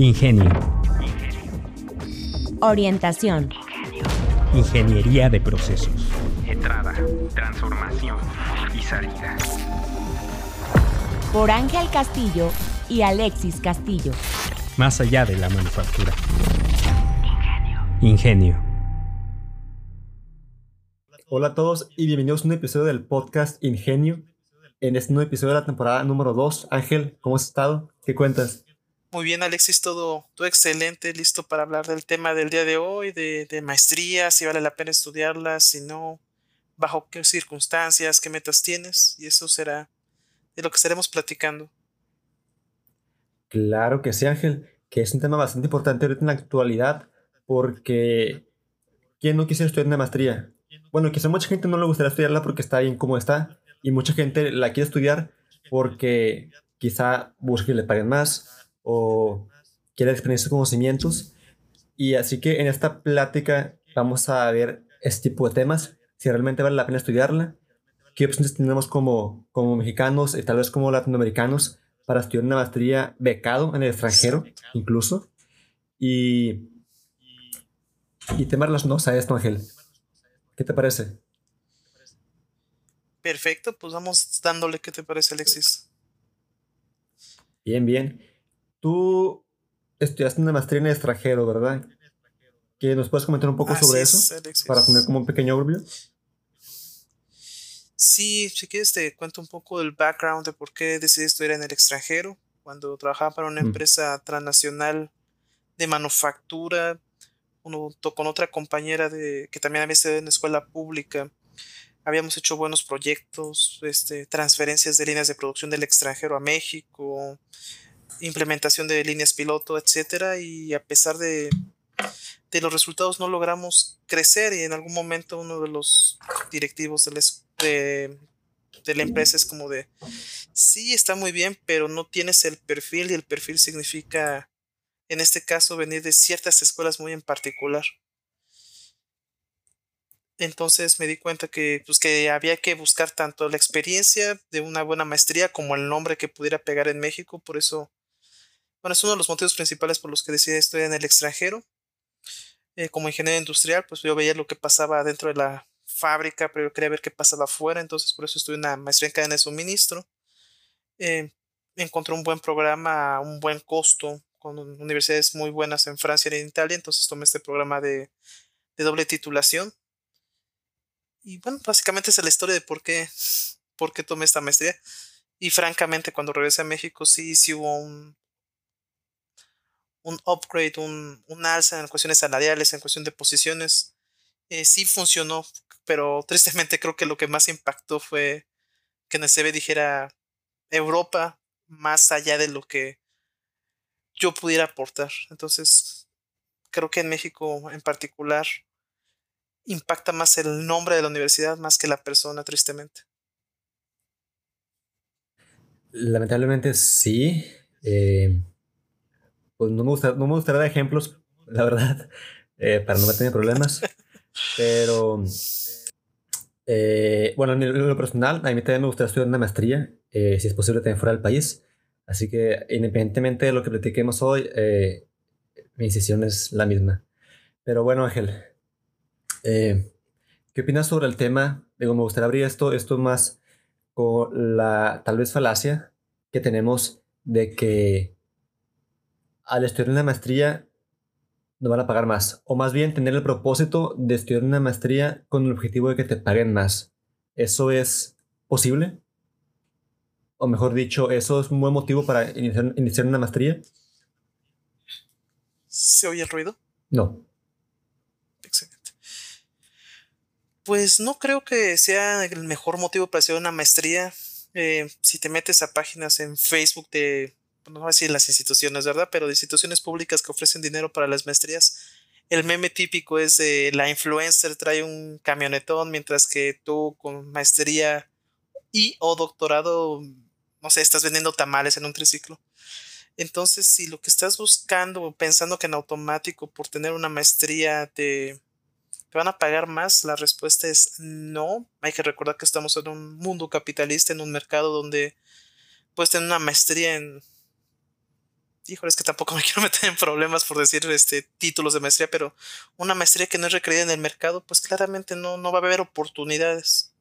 Ingenio. Orientación. Ingeniería de procesos. Entrada, transformación y salida. Por Ángel Castillo y Alexis Castillo. Más allá de la manufactura. Ingenio. Hola a todos y bienvenidos a un episodio del podcast Ingenio. En este nuevo episodio de la temporada número 2. Ángel, ¿cómo has estado? ¿Qué cuentas? Muy bien, Alexis, todo, todo excelente, listo para hablar del tema del día de hoy, de, de maestría, si vale la pena estudiarla, si no, bajo qué circunstancias, qué metas tienes, y eso será de lo que estaremos platicando. Claro que sí, Ángel, que es un tema bastante importante ahorita en la actualidad, porque ¿quién no quisiera estudiar una maestría? Bueno, quizá mucha gente no le gustaría estudiarla porque está bien como está, y mucha gente la quiere estudiar porque quizá busque que le paguen más o quiere experiencia sus conocimientos. Y así que en esta plática vamos a ver este tipo de temas, si realmente vale la pena estudiarla, qué opciones tenemos como, como mexicanos y tal vez como latinoamericanos para estudiar una maestría becado en el extranjero, incluso. Y, y temas relacionados a esto, Ángel. ¿Qué te parece? Perfecto, pues vamos dándole. ¿Qué te parece, Alexis? Bien, bien. Tú estudiaste una maestría en el extranjero, ¿verdad? ¿Que nos puedes comentar un poco Así sobre es, eso? Alexis. Para tener como un pequeño overview. Sí, si quieres te cuento un poco del background de por qué decidí estudiar en el extranjero. Cuando trabajaba para una Mm. empresa transnacional de manufactura, junto con otra compañera de, que también había estudiado en escuela pública, habíamos hecho buenos proyectos, este, transferencias de líneas de producción del extranjero a México, implementación de líneas piloto, etcétera, y a pesar de, de los resultados no logramos crecer y en algún momento uno de los directivos de la, es- de, de la empresa es como de, sí, está muy bien, pero no tienes el perfil y el perfil significa, en este caso, venir de ciertas escuelas muy en particular. Entonces me di cuenta que, pues, que había que buscar tanto la experiencia de una buena maestría como el nombre que pudiera pegar en México. Por eso, bueno, es uno de los motivos principales por los que decidí estudiar en el extranjero. Eh, como ingeniero industrial, pues yo veía lo que pasaba dentro de la fábrica, pero yo quería ver qué pasaba afuera, entonces por eso estudié una maestría en cadena de suministro. Eh, encontré un buen programa a un buen costo, con universidades muy buenas en Francia y en Italia, entonces tomé este programa de, doble titulación. Y bueno, básicamente es la historia de por qué, por qué tomé esta maestría. Y francamente, cuando regresé a México, sí, sí hubo un, un upgrade, un, un alza en cuestiones salariales, en cuestión de posiciones. Eh, sí funcionó, pero tristemente creo que lo que más impactó fue que CV dijera Europa más allá de lo que yo pudiera aportar. Entonces, creo que en México en particular impacta más el nombre de la universidad más que la persona, tristemente. Lamentablemente sí. Eh, pues no me, gusta, no me gustaría dar ejemplos, la verdad, eh, para no meterme problemas. Pero, eh, bueno, en lo- personal, a mí también me gustaría estudiar una maestría, eh, si es posible también fuera del país. Así que, independientemente de lo que platiquemos hoy, mi decisión es la misma. Pero bueno, Ángel, ¿qué opinas sobre el tema? Digo, me gustaría abrir esto, esto más con la tal vez falacia que tenemos de que al estudiar una maestría nos van a pagar más. O más bien tener el propósito de estudiar una maestría con el objetivo de que te paguen más. ¿Eso es posible? O mejor dicho, ¿eso es un buen motivo para iniciar, iniciar una maestría? ¿Se oye el ruido? No. Excelente. Pues no creo que sea el mejor motivo para hacer una maestría. Eh, si te metes a páginas en Facebook de, no voy a decir las instituciones, ¿verdad? Pero de instituciones públicas que ofrecen dinero para las maestrías, el meme típico es de la influencer trae un camionetón, mientras que tú con maestría y o doctorado, no sé, estás vendiendo tamales en un triciclo. Entonces, si lo que estás buscando, pensando que en automático por tener una maestría te, te van a pagar más, la respuesta es no. Hay que recordar que estamos en un mundo capitalista, en un mercado donde puedes tener una maestría en híjole, es que tampoco me quiero meter en problemas por decir este títulos de maestría, pero una maestría que no es requerida en el mercado, pues claramente no, no va a haber oportunidades.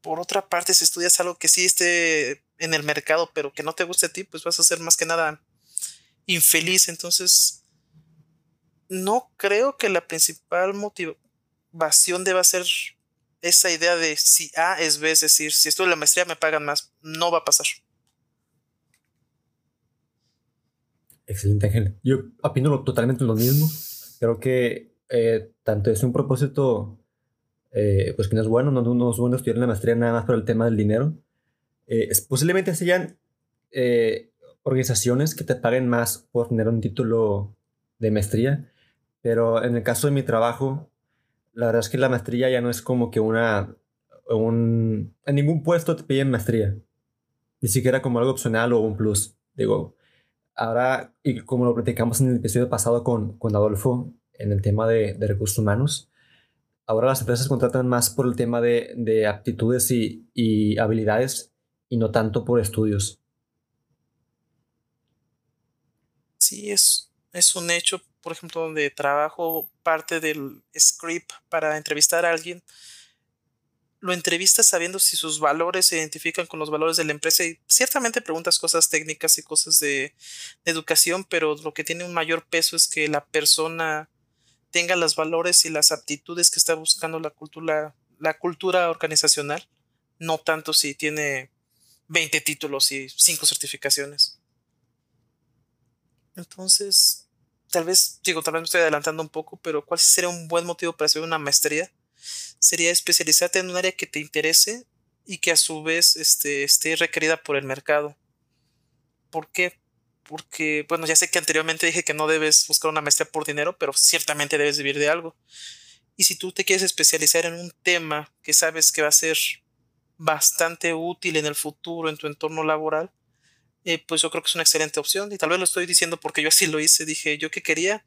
Por otra parte, si estudias algo que sí esté en el mercado, pero que no te guste a ti, pues vas a ser más que nada infeliz. Entonces, no creo que la principal motivación deba ser esa idea de si A es B, es decir, si estudio la maestría me pagan más. No va a pasar. Excelente, Ángel. Yo opino totalmente lo mismo. Creo que eh, tanto es un propósito, eh, pues que no es bueno, no, no, es bueno estudiar la maestría nada más por el tema del dinero. Eh, posiblemente sean organizaciones que te paguen más por tener un título de maestría, pero en el caso de mi trabajo, la verdad es que la maestría ya no es como que una, un, en ningún puesto te piden maestría, ni siquiera como algo opcional o un plus. Digo, ahora, y como lo platicamos en el episodio pasado con, con Adolfo, en el tema de, recursos humanos, ahora las empresas contratan más por el tema de, de aptitudes y, y, habilidades y no tanto por estudios. Sí, es, es un hecho, por ejemplo, donde trabajo parte del script para entrevistar a alguien lo entrevistas sabiendo si sus valores se identifican con los valores de la empresa y ciertamente preguntas cosas técnicas y cosas de, educación, pero lo que tiene un mayor peso es que la persona tenga los valores y las aptitudes que está buscando la cultura, la cultura organizacional, no tanto si tiene 20 títulos y 5 certificaciones. Entonces, tal vez, digo, tal vez me estoy adelantando un poco, pero ¿cuál sería un buen motivo para hacer una maestría? Sería especializarte en un área que te interese y que a su vez este, esté requerida por el mercado. ¿Por qué? Porque, bueno, ya sé que anteriormente dije que no debes buscar una maestría por dinero, pero ciertamente debes vivir de algo. Y si tú te quieres especializar en un tema que sabes que va a ser bastante útil en el futuro en tu entorno laboral, eh, pues yo creo que es una excelente opción. Y tal vez lo estoy diciendo porque yo así lo hice. Dije, yo que quería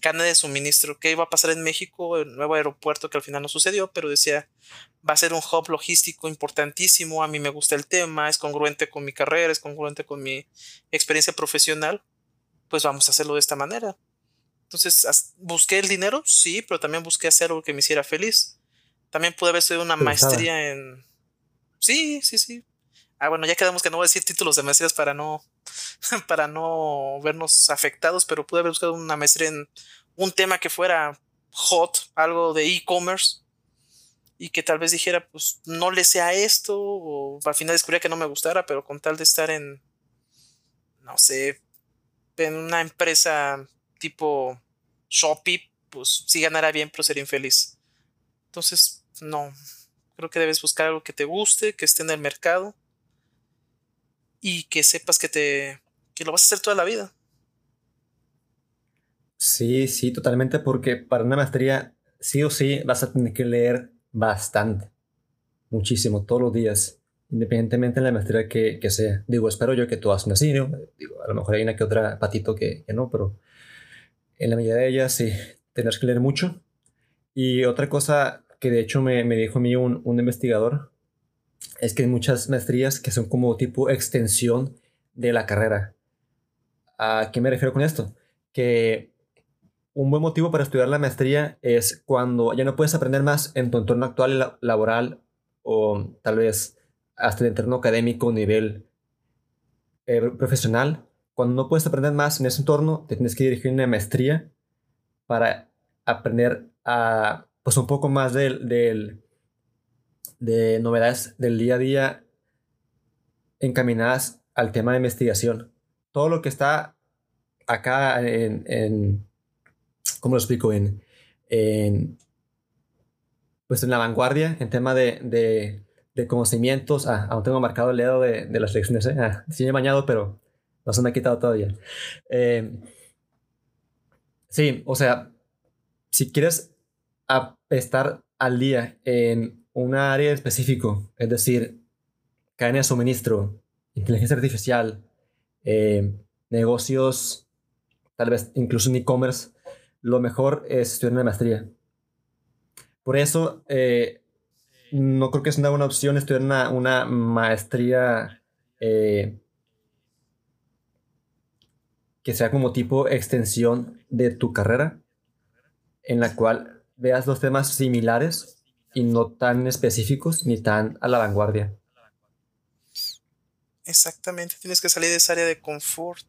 carne de suministro. ¿Qué iba a pasar en México? El nuevo aeropuerto que al final no sucedió, pero decía, va a ser un hub logístico importantísimo. A mí me gusta el tema, es congruente con mi carrera, es congruente con mi experiencia profesional. Pues vamos a hacerlo de esta manera. Entonces, ¿busqué el dinero? Sí, pero también busqué hacer algo que me hiciera feliz. También pude haber sido una maestría en... Sí, sí, sí. Ah, bueno, ya quedamos que no voy a decir títulos de para no, para no vernos afectados, pero pude haber buscado una maestría en un tema que fuera hot, algo de e-commerce, y que tal vez dijera, pues no le sea esto, o al final descubría que no me gustara, pero con tal de estar en, no sé, en una empresa tipo Shopee, pues sí ganara bien, pero sería infeliz. Entonces, no, creo que debes buscar algo que te guste, que esté en el mercado y que sepas que te que lo vas a hacer toda la vida. Sí, sí, totalmente, porque para una maestría sí o sí vas a tener que leer bastante, muchísimo, todos los días, independientemente de la maestría que, que sea. Digo, espero yo que hagas así, ¿no? Digo, a lo mejor hay una que otra patito que, que no, pero en la mayoría de ellas sí, tendrás que leer mucho. Y otra cosa que de hecho me, me dijo a mí un, un investigador es que hay muchas maestrías que son como tipo extensión de la carrera. ¿A qué me refiero con esto? Que un buen motivo para estudiar la maestría es cuando ya no puedes aprender más en tu entorno actual laboral o tal vez hasta el entorno académico, nivel eh, profesional. Cuando no puedes aprender más en ese entorno, te tienes que dirigir una maestría para aprender a, pues un poco más del, del de novedades del día a día encaminadas al tema de investigación. Todo lo que está acá en, en ¿cómo lo explico? En, en, pues en la vanguardia, en tema de, de, de conocimientos. Ah, aún tengo marcado el dedo de, de las lecciones. ¿eh? Ah, sí he bañado, pero no se me ha quitado todavía. Eh, sí, o sea, si quieres estar al día en una área específico, es decir, cadena de suministro, inteligencia artificial, eh, negocios, tal vez incluso en e-commerce, lo mejor es estudiar una maestría. Por eso, eh, no creo que sea una buena opción estudiar una, una maestría eh, que sea como tipo extensión de tu carrera, en la cual veas los temas similares y no tan específicos ni tan a la vanguardia. Exactamente, tienes que salir de esa área de confort.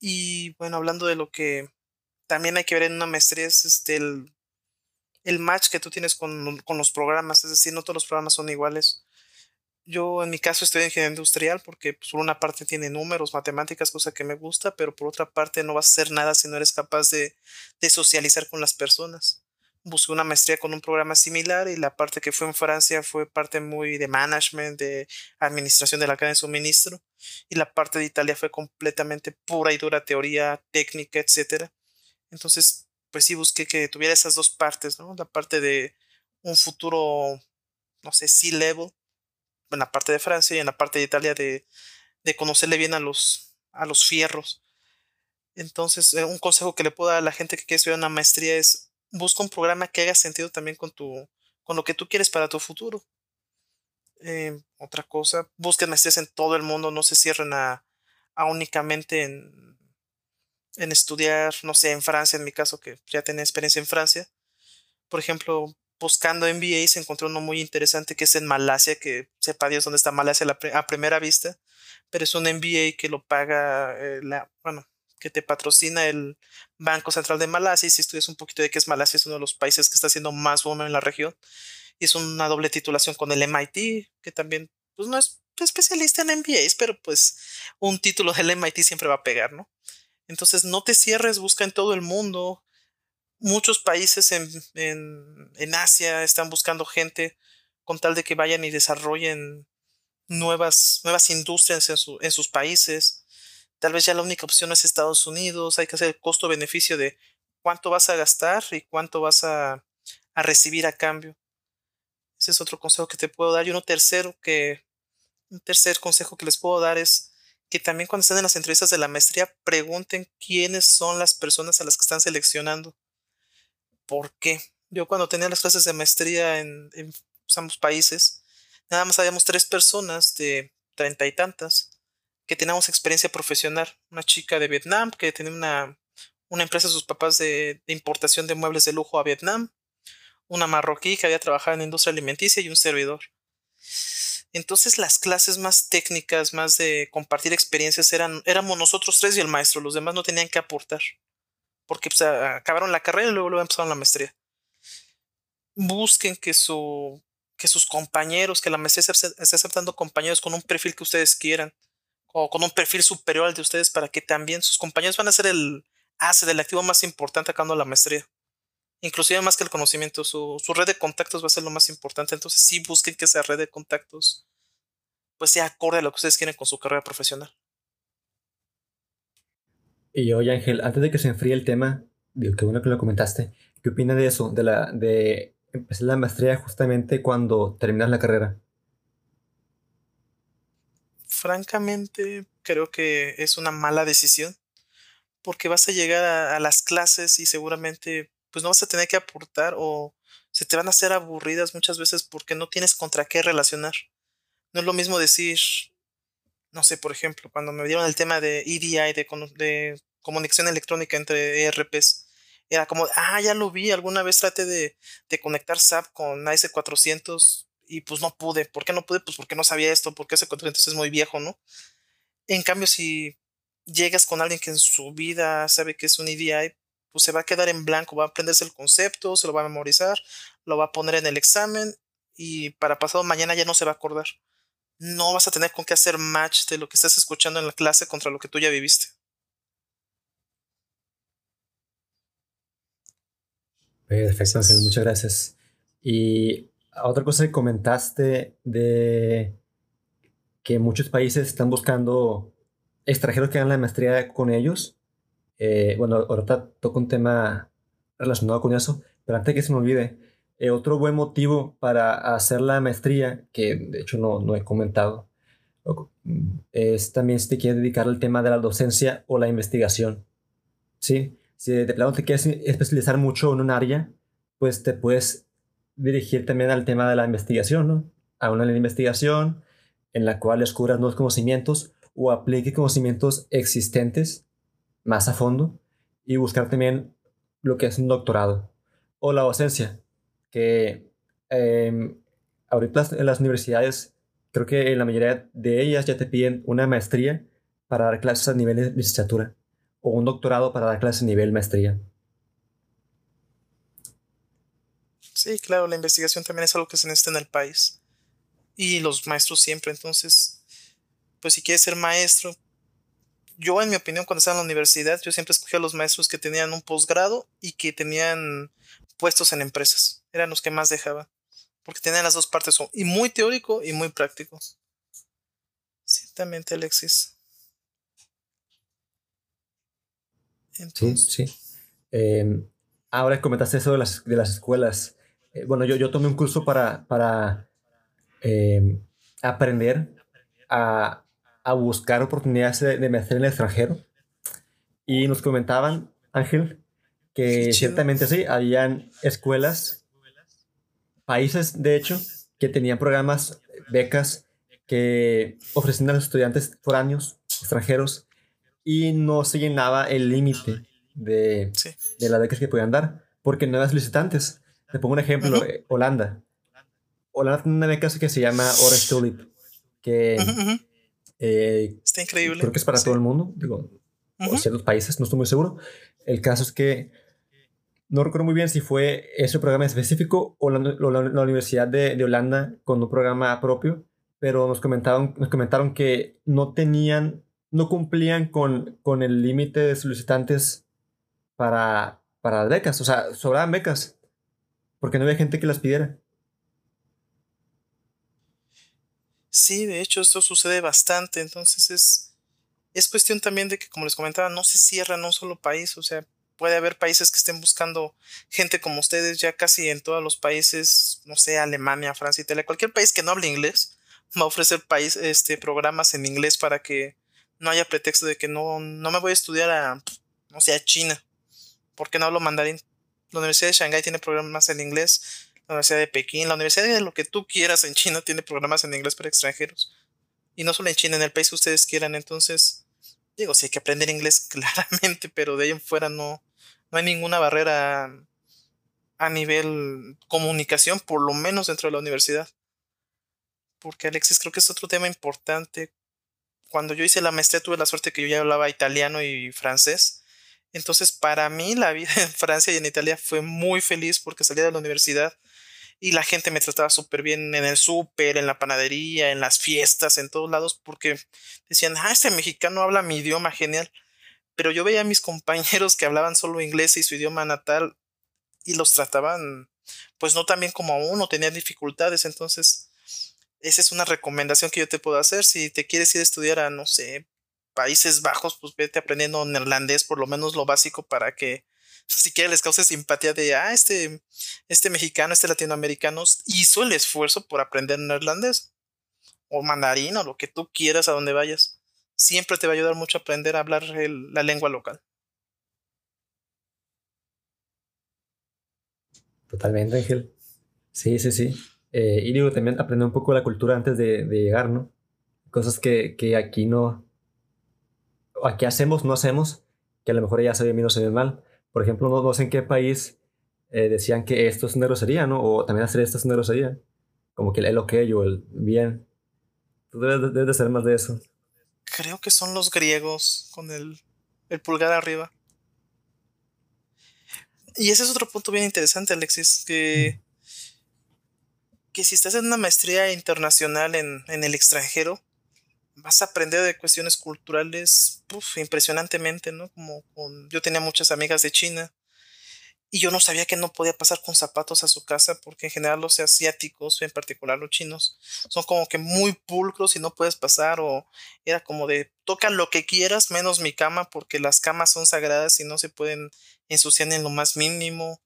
Y bueno, hablando de lo que también hay que ver en una maestría es este, el, el match que tú tienes con, con, los programas, es decir, no todos los programas son iguales. Yo en mi caso estoy en ingeniería industrial porque pues, por una parte tiene números, matemáticas, cosa que me gusta, pero por otra parte no vas a hacer nada si no eres capaz de, de socializar con las personas busqué una maestría con un programa similar y la parte que fue en Francia fue parte muy de management, de administración de la cadena de suministro y la parte de Italia fue completamente pura y dura teoría técnica, etcétera. Entonces, pues sí busqué que tuviera esas dos partes, ¿no? La parte de un futuro, no sé, C-level en la parte de Francia y en la parte de Italia de, de conocerle bien a los, a los fierros. Entonces, eh, un consejo que le puedo dar a la gente que quiere estudiar una maestría es busca un programa que haga sentido también con tu, con lo que tú quieres para tu futuro. Eh, otra cosa, busquen maestrías en todo el mundo, no se cierren a, únicamente en, en estudiar, no sé, en Francia, en mi caso, que ya tenía experiencia en Francia. Por ejemplo, buscando MBAs encontré uno muy interesante que es en Malasia, que sepa Dios dónde está Malasia a primera vista, pero es un MBA que lo paga, eh, la, bueno, que te patrocina el Banco Central de Malasia. Y si estudias un poquito de qué es Malasia, es uno de los países que está haciendo más boom en la región. Y es una doble titulación con el MIT, que también, pues no es especialista en MBAs, pero pues un título del MIT siempre va a pegar, ¿no? Entonces no te cierres, busca en todo el mundo. Muchos países en, en, en Asia están buscando gente con tal de que vayan y desarrollen nuevas, nuevas industrias en, en sus países. Tal vez ya la única opción es Estados Unidos, hay que hacer el costo-beneficio de cuánto vas a gastar y cuánto vas a, recibir a cambio. Ese es otro consejo que te puedo dar. Y uno tercero que, un tercer consejo que les puedo dar es que también cuando estén en las entrevistas de la maestría pregunten quiénes son las personas a las que están seleccionando. ¿Por qué? Yo cuando tenía las clases de maestría en, en ambos países, nada más habíamos tres personas de treinta y tantas que teníamos experiencia profesional. Una chica de Vietnam que tenía una, una empresa de sus papás de, importación de muebles de lujo a Vietnam. Una marroquí que había trabajado en la industria alimenticia y un servidor. Entonces las clases más técnicas, más de compartir experiencias, eran, éramos nosotros tres y el maestro. Los demás no tenían que aportar. Porque pues, acabaron la carrera y luego, luego empezaron la maestría. Busquen que su que sus compañeros, que la maestría esté aceptando compañeros con un perfil que ustedes quieran o con un perfil superior al de ustedes para que también sus compañeros van a ser el ACE del activo más importante acá en la maestría. Inclusive más que el conocimiento, su, red de contactos va a ser lo más importante. Entonces sí busquen que esa red de contactos pues sea acorde a lo que ustedes quieren con su carrera profesional. Y oye Ángel, antes de que se enfríe el tema, digo que bueno que lo comentaste, ¿qué opina de eso? De la de empezar la maestría justamente cuando terminas la carrera francamente creo que es una mala decisión porque vas a llegar a, las clases y seguramente pues no vas a tener que aportar o se te van a hacer aburridas muchas veces porque no tienes contra qué relacionar. No es lo mismo decir, no sé, por ejemplo, cuando me dieron el tema de EDI, de, de comunicación electrónica entre ERPs, era como, ah, ya lo vi, alguna vez traté de, de conectar SAP con AS400 y pues no pude. ¿Por qué no pude? Pues porque no sabía esto, porque ese contrato es muy viejo, ¿no? En cambio, si llegas con alguien que en su vida sabe que es un EDI, pues se va a quedar en blanco, va a aprenderse el concepto, se lo va a memorizar, lo va a poner en el examen y para pasado mañana ya no se va a acordar. No vas a tener con qué hacer match de lo que estás escuchando en la clase contra lo que tú ya viviste. Perfecto, Ángel, muchas gracias. Y otra cosa que comentaste de que muchos países están buscando extranjeros que hagan la maestría con ellos. Eh, bueno, ahorita toco un tema relacionado con eso, pero antes de que se me olvide, eh, otro buen motivo para hacer la maestría, que de hecho no, no he comentado, es también si te quieres dedicar al tema de la docencia o la investigación. ¿Sí? Si de plano te quieres especializar mucho en un área, pues te puedes dirigir también al tema de la investigación, ¿no? A una investigación en la cual descubras nuevos conocimientos o aplique conocimientos existentes más a fondo y buscar también lo que es un doctorado o la docencia, que em, ahorita en las universidades, creo que en la mayoría de ellas ya te piden una maestría para dar clases a nivel de licenciatura o un doctorado para dar clases a nivel maestría. Sí, claro, la investigación también es algo que se necesita en el país. Y los maestros siempre, entonces, pues si quieres ser maestro, yo en mi opinión cuando estaba en la universidad, yo siempre escogía a los maestros que tenían un posgrado y que tenían puestos en empresas. Eran los que más dejaba. Porque tenían las dos partes, y muy teórico y muy práctico. Ciertamente, Alexis. sí, sí. Em, ahora comentaste eso de las, de las escuelas. Eh, bueno, yo, yo tomé un curso para, para em, aprender a, a, buscar oportunidades de, de en el extranjero. Y nos comentaban, Ángel, que ciertamente sí, habían escuelas, países, de hecho, que tenían programas, becas que ofrecían a los estudiantes foráneos, extranjeros, y no se llenaba el límite de, de las becas que podían dar, porque no eran solicitantes. Te pongo un ejemplo, eh, Holanda. Holanda tiene una beca que se llama Orange Tulip, que eh, está increíble. Creo que es para todo el mundo, digo, o ciertos países, no estoy muy seguro. El caso es que no recuerdo muy bien si fue ese programa específico o la, Universidad de, de, Holanda con un programa propio, pero nos comentaron, nos comentaron que no tenían, no cumplían con, con el límite de solicitantes para, para becas, o sea, sobraban becas porque no había gente que las pidiera. Sí, de hecho esto sucede bastante, entonces es, es cuestión también de que, como les comentaba, no se cierra en un solo país, o sea, puede haber países que estén buscando gente como ustedes ya casi en todos los países, no sé, Alemania, Francia, Italia, cualquier país que no hable inglés va a ofrecer país, este, programas en inglés para que no haya pretexto de que no, no me voy a estudiar a, no sé, a China, porque no hablo mandarín. La Universidad de Shanghái tiene programas en inglés. La Universidad de Pekín, la Universidad de lo que tú quieras en China tiene programas en inglés para extranjeros. Y no solo en China, en el país que ustedes quieran. Entonces, digo, sí hay que aprender inglés claramente, pero de ahí en fuera no, no hay ninguna barrera a nivel comunicación, por lo menos dentro de la universidad. Porque Alexis creo que es otro tema importante. Cuando yo hice la maestría tuve la suerte que yo ya hablaba italiano y francés. Entonces, para mí, la vida en Francia y en Italia fue muy feliz porque salía de la universidad y la gente me trataba súper bien en el súper, en la panadería, en las fiestas, en todos lados, porque decían, ah, este mexicano habla mi idioma genial. Pero yo veía a mis compañeros que hablaban solo inglés y su idioma natal y los trataban, pues no tan bien como a uno, tenían dificultades. Entonces, esa es una recomendación que yo te puedo hacer. Si te quieres ir a estudiar a, no sé, Países Bajos, pues vete aprendiendo neerlandés, por lo menos lo básico para que siquiera les cause simpatía de, ah, este, este mexicano, este latinoamericano hizo el esfuerzo por aprender neerlandés o mandarín o lo que tú quieras a donde vayas. Siempre te va a ayudar mucho a aprender a hablar la lengua local. Totalmente, Ángel. Sí, sí, sí. Eh, y digo, también aprender un poco la cultura antes de, llegar, ¿no? Cosas que, que aquí no, a qué hacemos, no hacemos, que a lo mejor ya se bien o se ve mal. Por ejemplo, no, sé en qué país eh, decían que esto es una grosería, ¿no? O también hacer esto es una grosería. Como que el ok o el bien. Tú debes, de ser más de eso. Creo que son los griegos con el, el pulgar arriba. Y ese es otro punto bien interesante, Alexis, que, que si estás en una maestría internacional en, en el extranjero, vas a aprender de cuestiones culturales impresionantemente, ¿no? Como con, yo tenía muchas amigas de China y yo no sabía que no podía pasar con zapatos a su casa porque en general los asiáticos, en particular los chinos, son como que muy pulcros y no puedes pasar o era como de toca lo que quieras menos mi cama porque las camas son sagradas y no se pueden ensuciar en lo más mínimo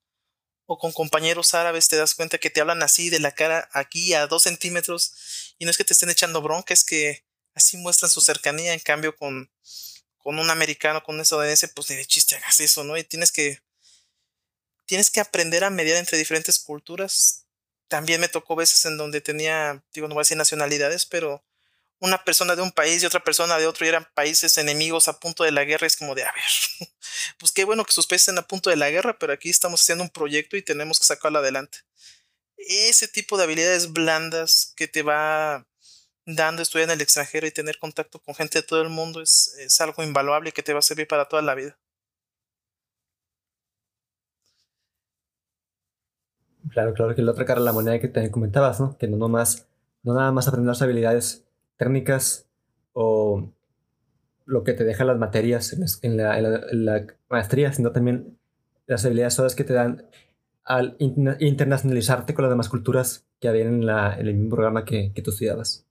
o con compañeros árabes te das cuenta que te hablan así de la cara aquí a dos centímetros y no es que te estén echando bronca, es que así muestran su cercanía, en cambio con, con un americano, con un estadounidense, pues ni de chiste hagas eso, ¿no? Y tienes que, tienes que aprender a mediar entre diferentes culturas. También me tocó veces en donde tenía, digo, no voy a decir nacionalidades, pero una persona de un país y otra persona de otro y eran países enemigos a punto de la guerra. Es como de, a ver, pues qué bueno que sus países estén a punto de la guerra, pero aquí estamos haciendo un proyecto y tenemos que sacarlo adelante. Ese tipo de habilidades blandas que te va dando estudiar en el extranjero y tener contacto con gente de todo el mundo es, es algo invaluable que te va a servir para toda la vida. Claro, claro, que la otra cara de la moneda que también comentabas, ¿no? Que no nomás, no nada más aprender las habilidades técnicas o lo que te dejan las materias en la, maestría, sino también las habilidades todas que te dan al internacionalizarte con las demás culturas que había en, el mismo programa que, que tú estudiabas.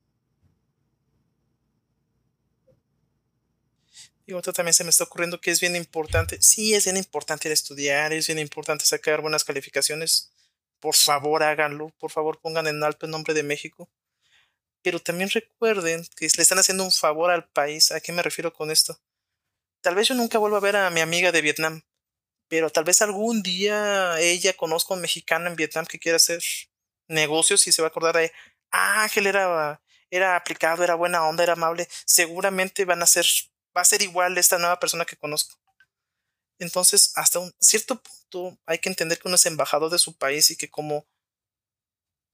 Y otro también se me está ocurriendo que es bien importante. Sí, es bien importante el estudiar, es bien importante sacar buenas calificaciones. Por favor, háganlo. Por favor, pongan en alto el nombre de México. Pero también recuerden que le están haciendo un favor al país. ¿A qué me refiero con esto? Tal vez yo nunca vuelva a ver a mi amiga de Vietnam, pero tal vez algún día ella conozca a un mexicano en Vietnam que quiera hacer negocios y se va a acordar de, ah, Ángel era, era aplicado, era buena onda, era amable. Seguramente van a ser, va a ser igual esta nueva persona que conozco. Entonces, hasta un cierto punto hay que entender que uno es embajador de su país y que como,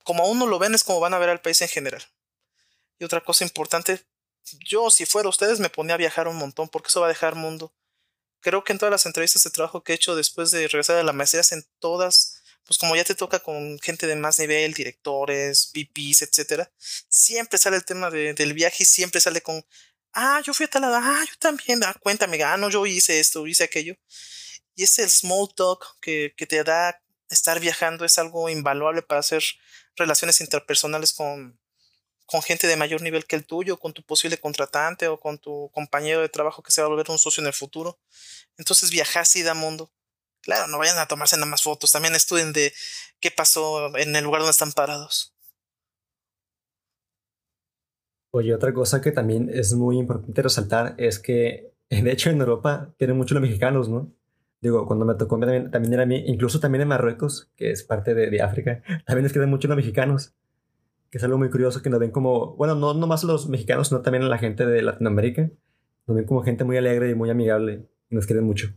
como a uno lo ven es como van a ver al país en general. Y otra cosa importante, yo si fuera ustedes me ponía a viajar un montón porque eso va a dejar mundo. Creo que en todas las entrevistas de trabajo que he hecho después de regresar a la maestría, en todas, pues como ya te toca con gente de más nivel, directores, VPs, etcétera, siempre sale el tema del viaje y siempre sale con, ah, yo fui a tal lado, ah, yo también, ah, cuéntame, ah, no, yo hice esto, hice aquello. Y ese small talk que, que te da estar viajando es algo invaluable para hacer relaciones interpersonales con, con gente de mayor nivel que el tuyo, con tu posible contratante o con tu compañero de trabajo que se va a volver un socio en el futuro. Entonces viajar sí da mundo. Claro, no vayan a tomarse nada más fotos, también estudien de qué pasó en el lugar donde están parados. Oye, otra cosa que también es muy importante resaltar es que, de hecho, en Europa tienen mucho los mexicanos, ¿no? Digo, cuando me tocó también, también era mí, incluso también en Marruecos, que es parte de, de África, también les quedan mucho los mexicanos que es algo muy curioso que nos ven como, bueno, no nomás los mexicanos, sino también la gente de Latinoamérica. Nos ven como gente muy alegre y muy amigable y nos quieren mucho.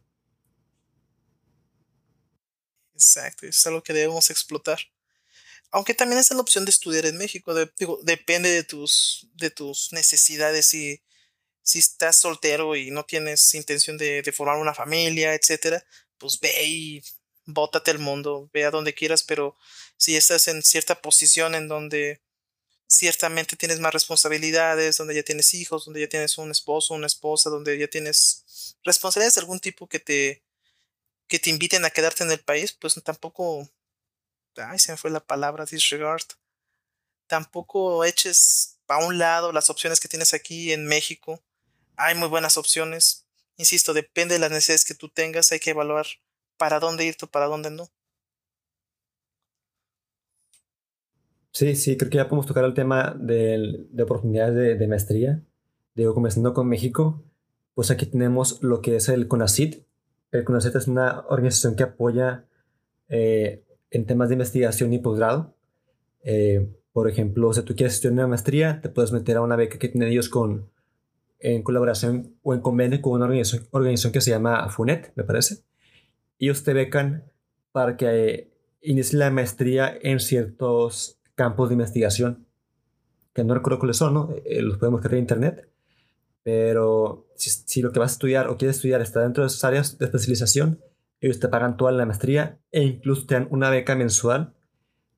Exacto, es algo que debemos explotar. Aunque también es la opción de estudiar en México, digo, depende de tus, de tus necesidades y si estás soltero y no tienes intención de, de formar una familia, etcétera, pues ve y bótate el mundo, ve a donde quieras, pero si estás en cierta posición en donde ciertamente tienes más responsabilidades, donde ya tienes hijos, donde ya tienes un esposo, una esposa, donde ya tienes responsabilidades de algún tipo que te que te inviten a quedarte en el país, pues tampoco ay, se me fue la palabra disregard. Tampoco eches a un lado las opciones que tienes aquí en México. Hay muy buenas opciones. Insisto, depende de las necesidades que tú tengas, hay que evaluar para dónde ir tú, para dónde no. Sí, sí, creo que ya podemos tocar el tema de, de oportunidades de, maestría. Digo, comenzando con México, pues aquí tenemos lo que es el CONACIT. El CONACIT es una organización que apoya eh, en temas de investigación y posgrado. Eh, por ejemplo, si tú quieres estudiar una maestría, te puedes meter a una beca que tienen ellos con, en colaboración o en convenio con una organización, organización que se llama FUNET, me parece. Ellos te becan para que eh, inicies la maestría en ciertos campos de investigación, que no recuerdo cuáles son, ¿no? Eh, los podemos crear en internet, pero si, lo que vas a estudiar o quieres estudiar está dentro de esas áreas de especialización, ellos te pagan toda la maestría e incluso te dan una beca mensual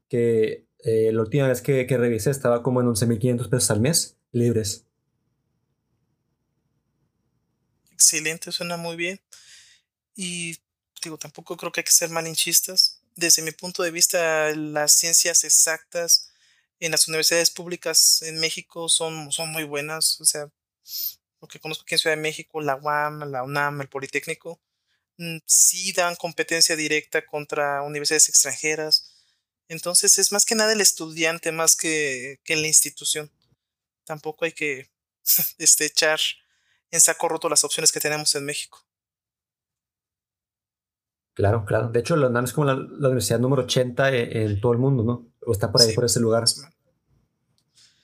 que eh, la última vez que, que revisé estaba como en 11.500 pesos al mes, libres. Excelente, suena muy bien. Y digo, tampoco creo que hay que ser malinchistas desde mi punto de vista, las ciencias exactas en las universidades públicas en México son, son muy buenas. O sea, lo que conozco aquí en Ciudad de México, la UAM, la UNAM, el Politécnico, sí dan competencia directa contra universidades extranjeras. Entonces es más que nada el estudiante más que, que la institución. Tampoco hay que este, echar en saco roto las opciones que tenemos en México. Claro, claro. De hecho, la UNAM es como la, universidad número 80 en, todo el mundo, ¿no? O está por ahí, por ese lugar.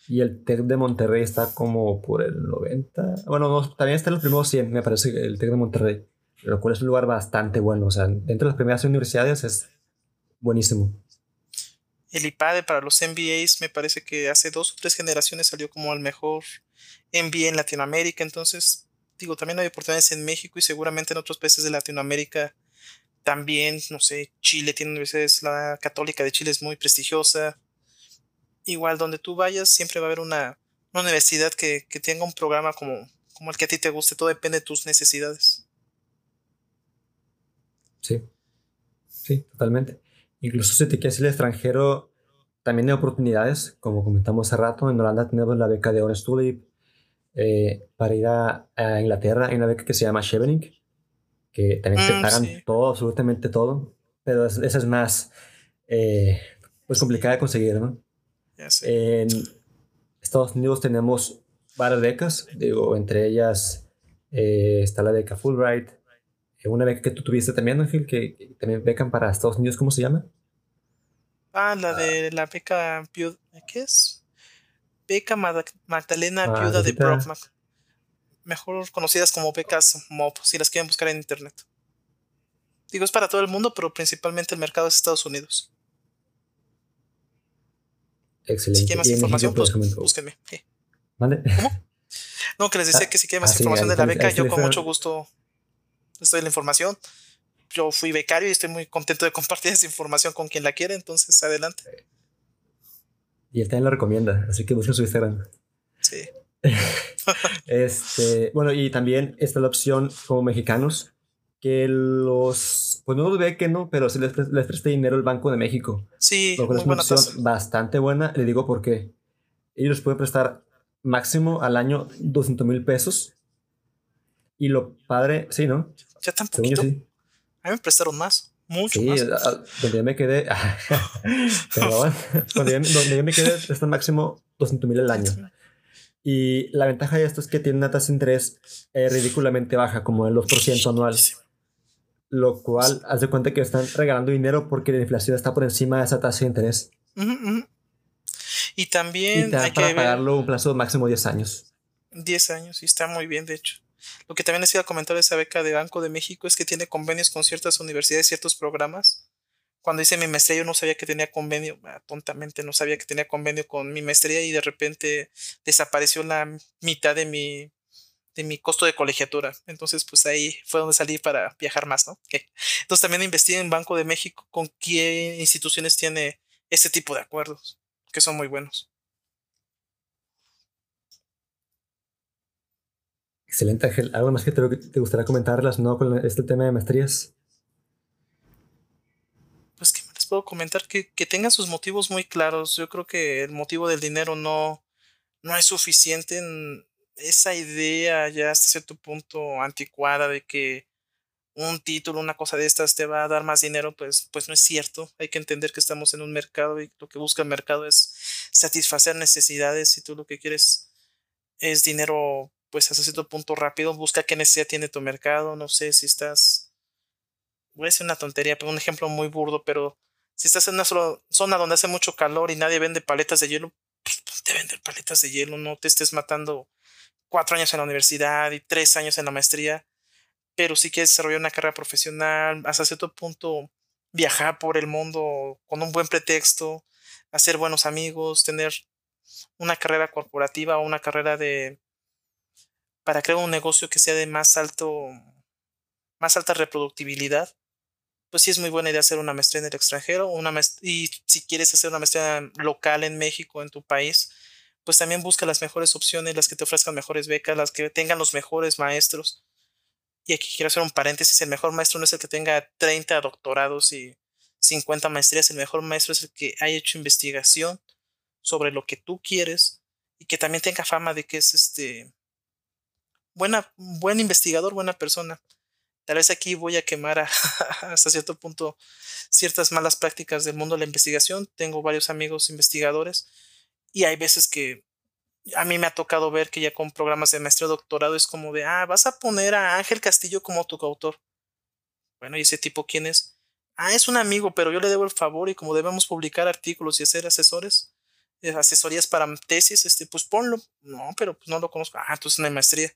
Y el TEC de Monterrey está como por el 90. Bueno, no, también está en los primeros 100, me parece, el TEC de Monterrey. Lo cual es un lugar bastante bueno. O sea, dentro de las primeras universidades es buenísimo. El IPADE para los MBAs me parece que hace dos o tres generaciones salió como el mejor MBA en Latinoamérica. Entonces, digo, también hay oportunidades en México y seguramente en otros países de Latinoamérica también, no sé, Chile tiene universidades, la Católica de Chile es muy prestigiosa. Igual donde tú vayas, siempre va a haber una, universidad que, tenga un programa como, como el que a ti te guste. Todo depende de tus necesidades. Sí, sí, totalmente. Incluso si te quieres ir al extranjero, también hay oportunidades, como comentamos hace rato. En Holanda tenemos la beca de Honest Tulip. Eh, para ir a, Inglaterra hay una beca que se llama Chevening, que también te mm, pagan todo, absolutamente todo, pero esa es más eh, pues complicada de conseguir, ¿no? En Estados Unidos tenemos varias becas, digo, entre ellas eh, está la beca Fulbright, una beca que tú tuviste también, Ángel, que, también becan para Estados Unidos, ¿cómo se llama? Ah, la de la beca, ¿qué es? Beca Magdalena ah, Viuda de Brockman mejor conocidas como becas MOB, si las quieren buscar en internet. Digo, es para todo el mundo, pero principalmente el mercado es Estados Unidos. Excelente. Si quieren más información, pues búsquenme. ¿Cómo? No, que les decía ah, que si quieren más ah, información de la beca, yo con mucho gusto les doy la información. Yo fui becario y estoy muy contento de compartir esa información con quien la quiere, entonces adelante. Y él también lo recomienda, así que busquen su Instagram. Sí. este, bueno, y también está la opción como mexicanos que los, pues no los ve que no, pero si les, les preste dinero el Banco de México. Sí, es una opción bastante buena. Le digo por qué. Ellos pueden prestar máximo al año 200 mil pesos. Y lo padre, sí, ¿no? Ya tan poquito. A mí me prestaron más. Mucho sí, donde yo me quedé, perdón, donde, yo, donde yo me quedé, prestan máximo 200 mil al año. Y la ventaja de esto es que tiene una tasa de interés eh, ridículamente baja, como el 2% anual. Lo cual, haz de cuenta que están regalando dinero porque la inflación está por encima de esa tasa de interés. Y también hay para pagarlo un plazo máximo de 10 años. 10 años, y está muy bien, de hecho. Lo que también les iba a comentar de esa beca de Banco de México es que tiene convenios con ciertas universidades, ciertos programas cuando hice mi maestría yo no sabía que tenía convenio, ah, tontamente no sabía que tenía convenio con mi maestría y de repente desapareció la mitad de mi, de mi costo de colegiatura. Entonces, pues ahí fue donde salí para viajar más, ¿no? Entonces también investigué en Banco de México con qué instituciones tiene ese tipo de acuerdos, que son muy buenos. Excelente, Ángel. ¿Algo más que te, te gustaría comentar relacionado con este tema de maestrías? pues, ¿qué les puedo comentar? Que, que tengan sus motivos muy claros. Yo creo que el motivo del dinero no, no es suficiente en esa idea ya hasta cierto punto anticuada de que un título, una cosa de estas te va a dar más dinero, pues, pues no es cierto. Hay que entender que estamos en un mercado y lo que busca el mercado es satisfacer necesidades. Si tú lo que quieres es dinero, pues hasta cierto punto rápido, busca qué necesidad tiene tu mercado. No sé si estás voy a decir una tontería, pero un ejemplo muy burdo, pero si estás en una zona donde hace mucho calor y nadie vende paletas de hielo, pues te vender paletas de hielo, no te estés matando cuatro años en la universidad y tres años en la maestría, pero si quieres desarrollar una carrera profesional, hasta cierto punto viajar por el mundo con un buen pretexto, hacer buenos amigos, tener una carrera corporativa o una carrera de para crear un negocio que sea de más alto más alta reproductibilidad pues sí es muy buena idea hacer una maestría en el extranjero una y si quieres hacer una maestría local en México, en tu país, pues también busca las mejores opciones, las que te ofrezcan mejores becas, las que tengan los mejores maestros. Y aquí quiero hacer un paréntesis, el mejor maestro no es el que tenga 30 doctorados y 50 maestrías, el mejor maestro es el que haya hecho investigación sobre lo que tú quieres y que también tenga fama de que es este buena, buen investigador, buena persona. Tal vez aquí voy a quemar hasta cierto punto ciertas malas prácticas del mundo de la investigación. Tengo varios amigos investigadores y hay veces que a mí me ha tocado ver que ya con programas de maestría o doctorado es como de, ah, vas a poner a Ángel Castillo como tu coautor. Bueno, ¿y ese tipo quién es? Ah, es un amigo, pero yo le debo el favor y como debemos publicar artículos y hacer asesores, asesorías para tesis, este, pues ponlo. No, pero pues no lo conozco. Ah, entonces hay maestría.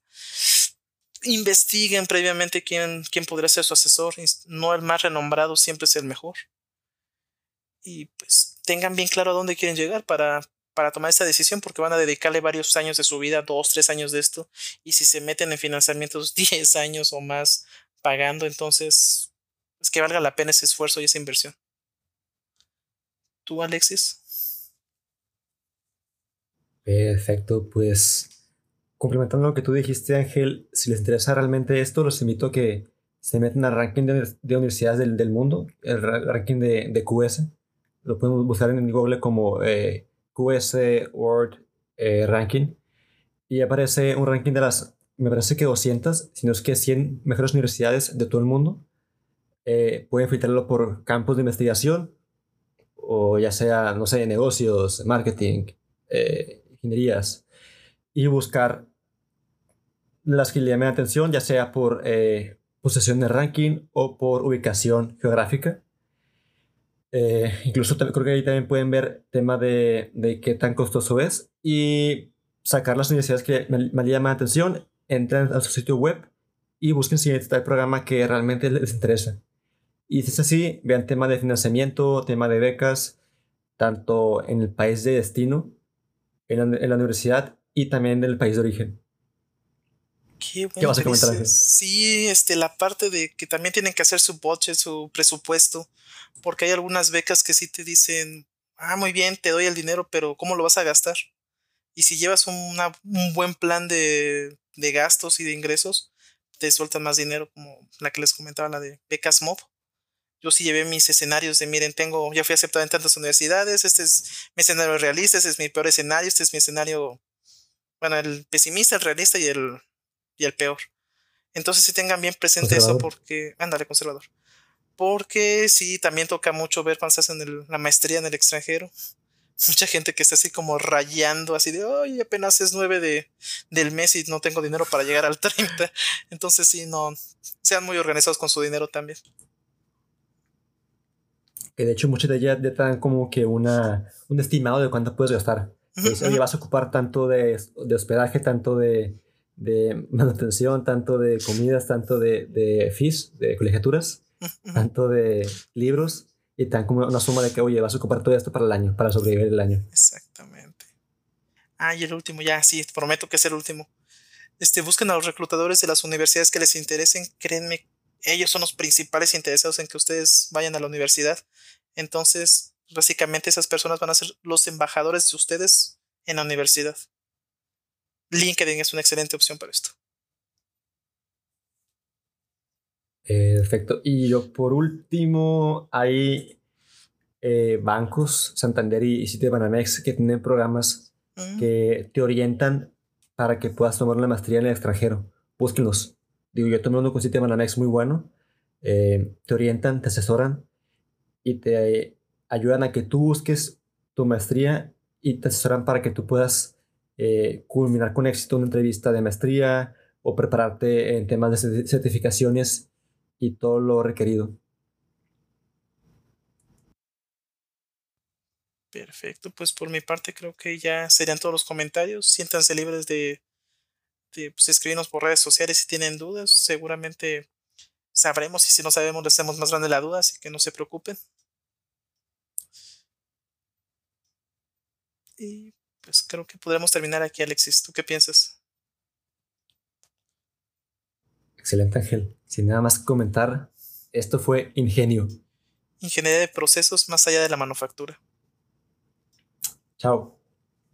Investiguen previamente quién, quién podría ser su asesor. No el más renombrado siempre es el mejor. Y pues tengan bien claro a dónde quieren llegar para, para tomar esta decisión porque van a dedicarle varios años de su vida, dos, tres años de esto. Y si se meten en financiamientos 10 años o más pagando, entonces es que valga la pena ese esfuerzo y esa inversión. ¿Tú, Alexis? Perfecto, pues complementando lo que tú dijiste, Ángel, si les interesa realmente esto, los invito a que se metan al ranking de, universidades del, mundo, el ranking de, QS. Lo podemos buscar en Google como eh, QS World eh, Ranking. Y aparece un ranking de las, me parece que 200, si no es que 100 mejores universidades de todo el mundo. Eh, pueden filtrarlo por campos de investigación, o ya sea, no sé, negocios, marketing, ingenierías y buscar las que le llamen la atención, ya sea por eh, de ranking o por ubicación geográfica. Eh, incluso creo que ahí también pueden ver tema de, de, qué tan costoso es y sacar las universidades que me, me llaman la atención, entren a su sitio web y busquen si está el programa que realmente les interesa. Y si es así, vean tema de financiamiento, tema de becas, tanto en el país de destino en la, universidad y también del país de origen. Qué, ¿Qué vas a comentar? Sí, este, la parte de que también tienen que hacer su budget, su presupuesto, porque hay algunas becas que sí te dicen, ah, muy bien, te doy el dinero, pero ¿cómo lo vas a gastar? Y si llevas un buen plan de, de, gastos y de ingresos, te sueltan más dinero, como la que les comentaba, la de becas MOB yo sí llevé mis escenarios de, miren, tengo, ya fui aceptado en tantas universidades, este es mi escenario realista, este es mi peor escenario, este es mi escenario, bueno, el pesimista, el realista y el, y el peor. Entonces sí tengan bien presente eso porque, ándale, conservador. Porque sí, también toca mucho ver cuando estás en la maestría en el extranjero. Mucha gente que está así como rayando, así de, oye, apenas es 9 de, del mes y no tengo dinero para llegar al 30. Entonces sí, no, sean muy organizados con su dinero también de hecho muchas de ellas ya te dan como que una, un estimado de cuánto puedes gastar. oye, vas a ocupar tanto de, de hospedaje, tanto de, de, manutención, tanto de comidas, tanto de, de fees, de colegiaturas, tanto de libros, y te dan como una suma de que, oye, vas a ocupar todo esto para el año, para sobrevivir el año. Exactamente. Ah, y el último, ya, sí, prometo que es el último. Este, busquen a los reclutadores de las universidades que les interesen, créenme ellos son los principales interesados en que ustedes vayan a la universidad. Entonces, básicamente esas personas van a ser los embajadores de ustedes en la universidad. LinkedIn es una excelente opción para esto. Perfecto. Y yo por último, hay eh, bancos, Santander y Citibanamex, que tienen programas mm. que te orientan para que puedas tomar una maestría en el extranjero. Búsquenlos. Digo, yo tomé uno con Citibanamex muy bueno. Eh, te orientan, te asesoran y te ayudan a que tú busques tu maestría y te asesoran para que tú puedas eh, culminar con éxito una entrevista de maestría o prepararte en temas de certificaciones y todo lo requerido. Perfecto, pues por mi parte creo que ya serían todos los comentarios. Siéntanse libres de pues, escribirnos por redes sociales si tienen dudas. Seguramente sabremos y si no sabemos le hacemos más grande la duda, así que no se preocupen. Y pues creo que podremos terminar aquí, Alexis. ¿Tú qué piensas? Excelente, Ángel. Sin nada más que comentar, esto fue Ingenio. Ingeniería de procesos más allá de la manufactura. Chao.